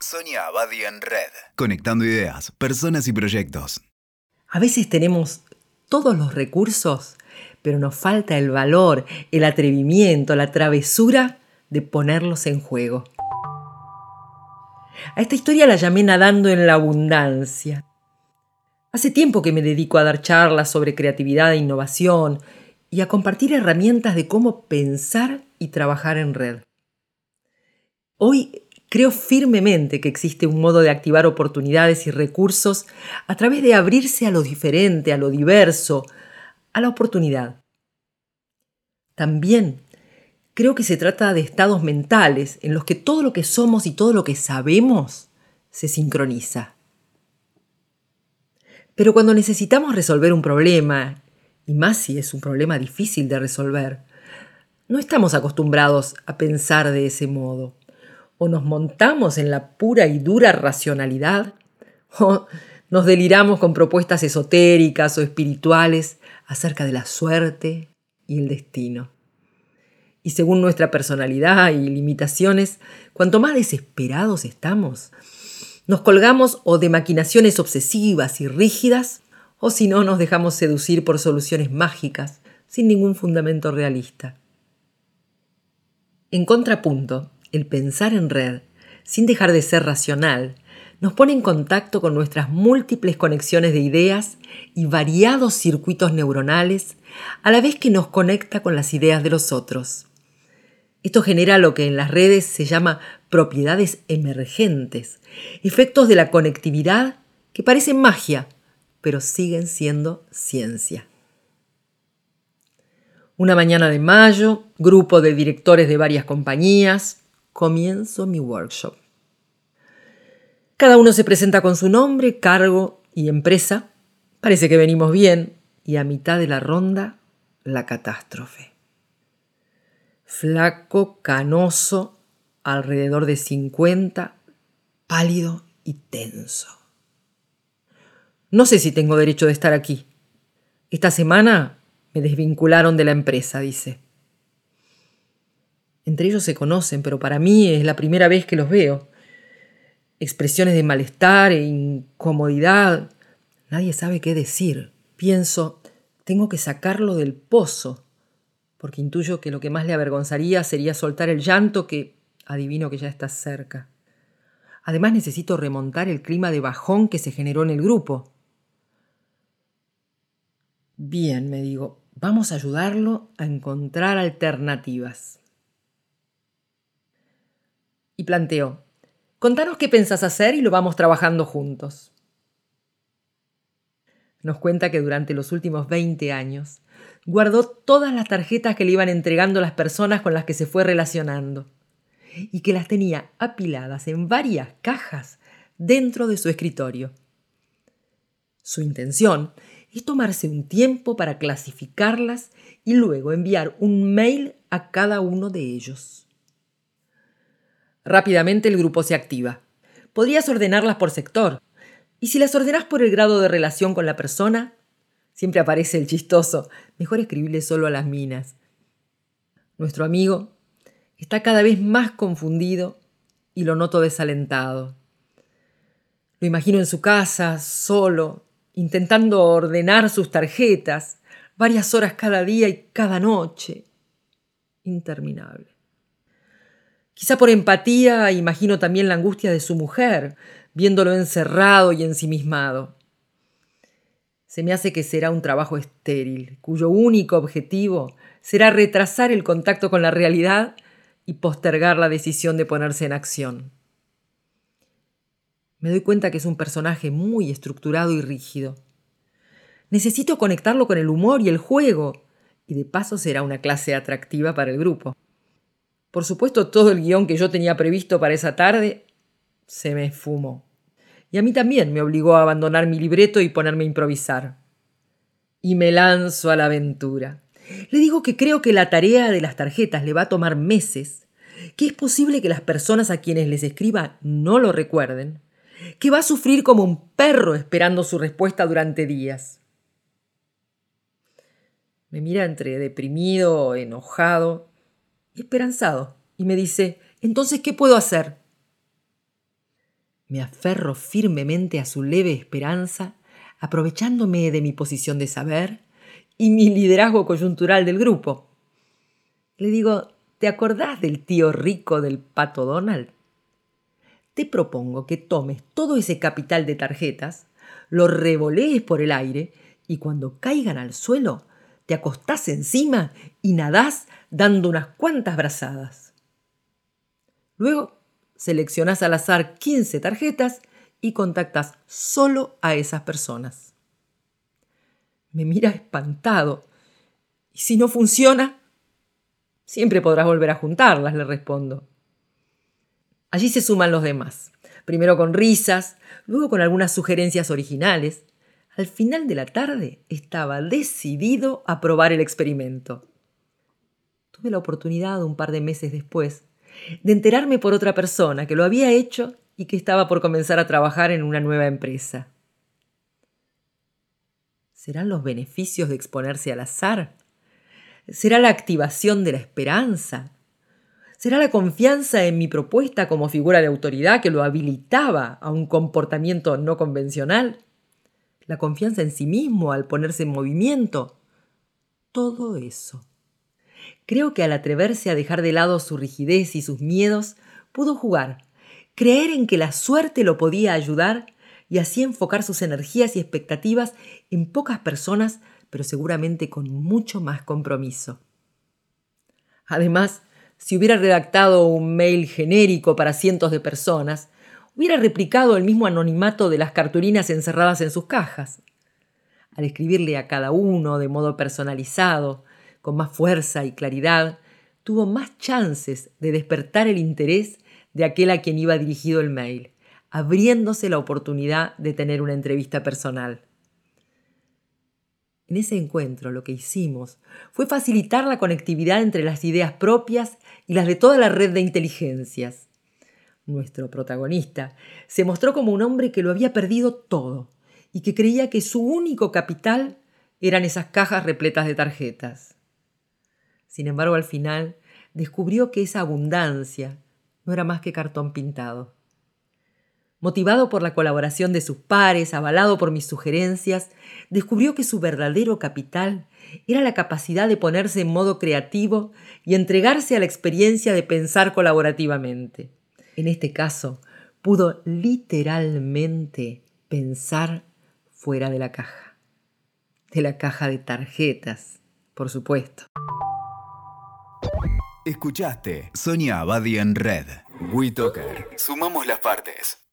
Sonia Abadi en Red. Conectando ideas, personas y proyectos. A veces tenemos todos los recursos, pero nos falta el valor, el atrevimiento, la travesura de ponerlos en juego. A esta historia la llamé nadando en la abundancia. Hace tiempo que me dedico a dar charlas sobre creatividad e innovación y a compartir herramientas de cómo pensar y trabajar en red. Hoy Creo firmemente que existe un modo de activar oportunidades y recursos a través de abrirse a lo diferente, a lo diverso, a la oportunidad. También creo que se trata de estados mentales en los que todo lo que somos y todo lo que sabemos se sincroniza. Pero cuando necesitamos resolver un problema, y más si es un problema difícil de resolver, no estamos acostumbrados a pensar de ese modo o nos montamos en la pura y dura racionalidad, o nos deliramos con propuestas esotéricas o espirituales acerca de la suerte y el destino. Y según nuestra personalidad y limitaciones, cuanto más desesperados estamos, nos colgamos o de maquinaciones obsesivas y rígidas, o si no nos dejamos seducir por soluciones mágicas sin ningún fundamento realista. En contrapunto, el pensar en red, sin dejar de ser racional, nos pone en contacto con nuestras múltiples conexiones de ideas y variados circuitos neuronales, a la vez que nos conecta con las ideas de los otros. Esto genera lo que en las redes se llama propiedades emergentes, efectos de la conectividad que parecen magia, pero siguen siendo ciencia. Una mañana de mayo, grupo de directores de varias compañías, comienzo mi workshop. Cada uno se presenta con su nombre, cargo y empresa. Parece que venimos bien y a mitad de la ronda, la catástrofe. Flaco, canoso, alrededor de 50, pálido y tenso. No sé si tengo derecho de estar aquí. Esta semana me desvincularon de la empresa, dice. Entre ellos se conocen, pero para mí es la primera vez que los veo. Expresiones de malestar e incomodidad. Nadie sabe qué decir. Pienso, tengo que sacarlo del pozo, porque intuyo que lo que más le avergonzaría sería soltar el llanto que adivino que ya está cerca. Además necesito remontar el clima de bajón que se generó en el grupo. Bien, me digo, vamos a ayudarlo a encontrar alternativas y planteó, contanos qué pensás hacer y lo vamos trabajando juntos. Nos cuenta que durante los últimos 20 años guardó todas las tarjetas que le iban entregando las personas con las que se fue relacionando y que las tenía apiladas en varias cajas dentro de su escritorio. Su intención es tomarse un tiempo para clasificarlas y luego enviar un mail a cada uno de ellos. Rápidamente el grupo se activa. Podrías ordenarlas por sector. Y si las ordenas por el grado de relación con la persona, siempre aparece el chistoso. Mejor escribirle solo a las minas. Nuestro amigo está cada vez más confundido y lo noto desalentado. Lo imagino en su casa, solo, intentando ordenar sus tarjetas, varias horas cada día y cada noche. Interminable. Quizá por empatía imagino también la angustia de su mujer, viéndolo encerrado y ensimismado. Se me hace que será un trabajo estéril, cuyo único objetivo será retrasar el contacto con la realidad y postergar la decisión de ponerse en acción. Me doy cuenta que es un personaje muy estructurado y rígido. Necesito conectarlo con el humor y el juego, y de paso será una clase atractiva para el grupo. Por supuesto, todo el guion que yo tenía previsto para esa tarde se me esfumó. Y a mí también me obligó a abandonar mi libreto y ponerme a improvisar. Y me lanzo a la aventura. Le digo que creo que la tarea de las tarjetas le va a tomar meses, que es posible que las personas a quienes les escriba no lo recuerden, que va a sufrir como un perro esperando su respuesta durante días. Me mira entre deprimido, enojado, esperanzado y me dice, entonces, ¿qué puedo hacer? Me aferro firmemente a su leve esperanza, aprovechándome de mi posición de saber y mi liderazgo coyuntural del grupo. Le digo, ¿te acordás del tío rico del pato Donald? Te propongo que tomes todo ese capital de tarjetas, lo revolees por el aire y cuando caigan al suelo, te acostás encima y nadás dando unas cuantas brazadas. Luego seleccionás al azar 15 tarjetas y contactas solo a esas personas. Me mira espantado. ¿Y si no funciona? Siempre podrás volver a juntarlas, le respondo. Allí se suman los demás, primero con risas, luego con algunas sugerencias originales. Al final de la tarde estaba decidido a probar el experimento. Tuve la oportunidad un par de meses después de enterarme por otra persona que lo había hecho y que estaba por comenzar a trabajar en una nueva empresa. ¿Serán los beneficios de exponerse al azar? ¿Será la activación de la esperanza? ¿Será la confianza en mi propuesta como figura de autoridad que lo habilitaba a un comportamiento no convencional? ¿La confianza en sí mismo al ponerse en movimiento? Todo eso. Creo que al atreverse a dejar de lado su rigidez y sus miedos, pudo jugar, creer en que la suerte lo podía ayudar y así enfocar sus energías y expectativas en pocas personas, pero seguramente con mucho más compromiso. Además, si hubiera redactado un mail genérico para cientos de personas, hubiera replicado el mismo anonimato de las cartulinas encerradas en sus cajas. Al escribirle a cada uno de modo personalizado, con más fuerza y claridad, tuvo más chances de despertar el interés de aquel a quien iba dirigido el mail, abriéndose la oportunidad de tener una entrevista personal. En ese encuentro lo que hicimos fue facilitar la conectividad entre las ideas propias y las de toda la red de inteligencias. Nuestro protagonista se mostró como un hombre que lo había perdido todo y que creía que su único capital eran esas cajas repletas de tarjetas. Sin embargo, al final descubrió que esa abundancia no era más que cartón pintado. Motivado por la colaboración de sus pares, avalado por mis sugerencias, descubrió que su verdadero capital era la capacidad de ponerse en modo creativo y entregarse a la experiencia de pensar colaborativamente. En este caso, pudo literalmente pensar fuera de la caja. De la caja de tarjetas, por supuesto. Escuchaste Sonia Abadi en Red. WeToker. Sumamos las partes.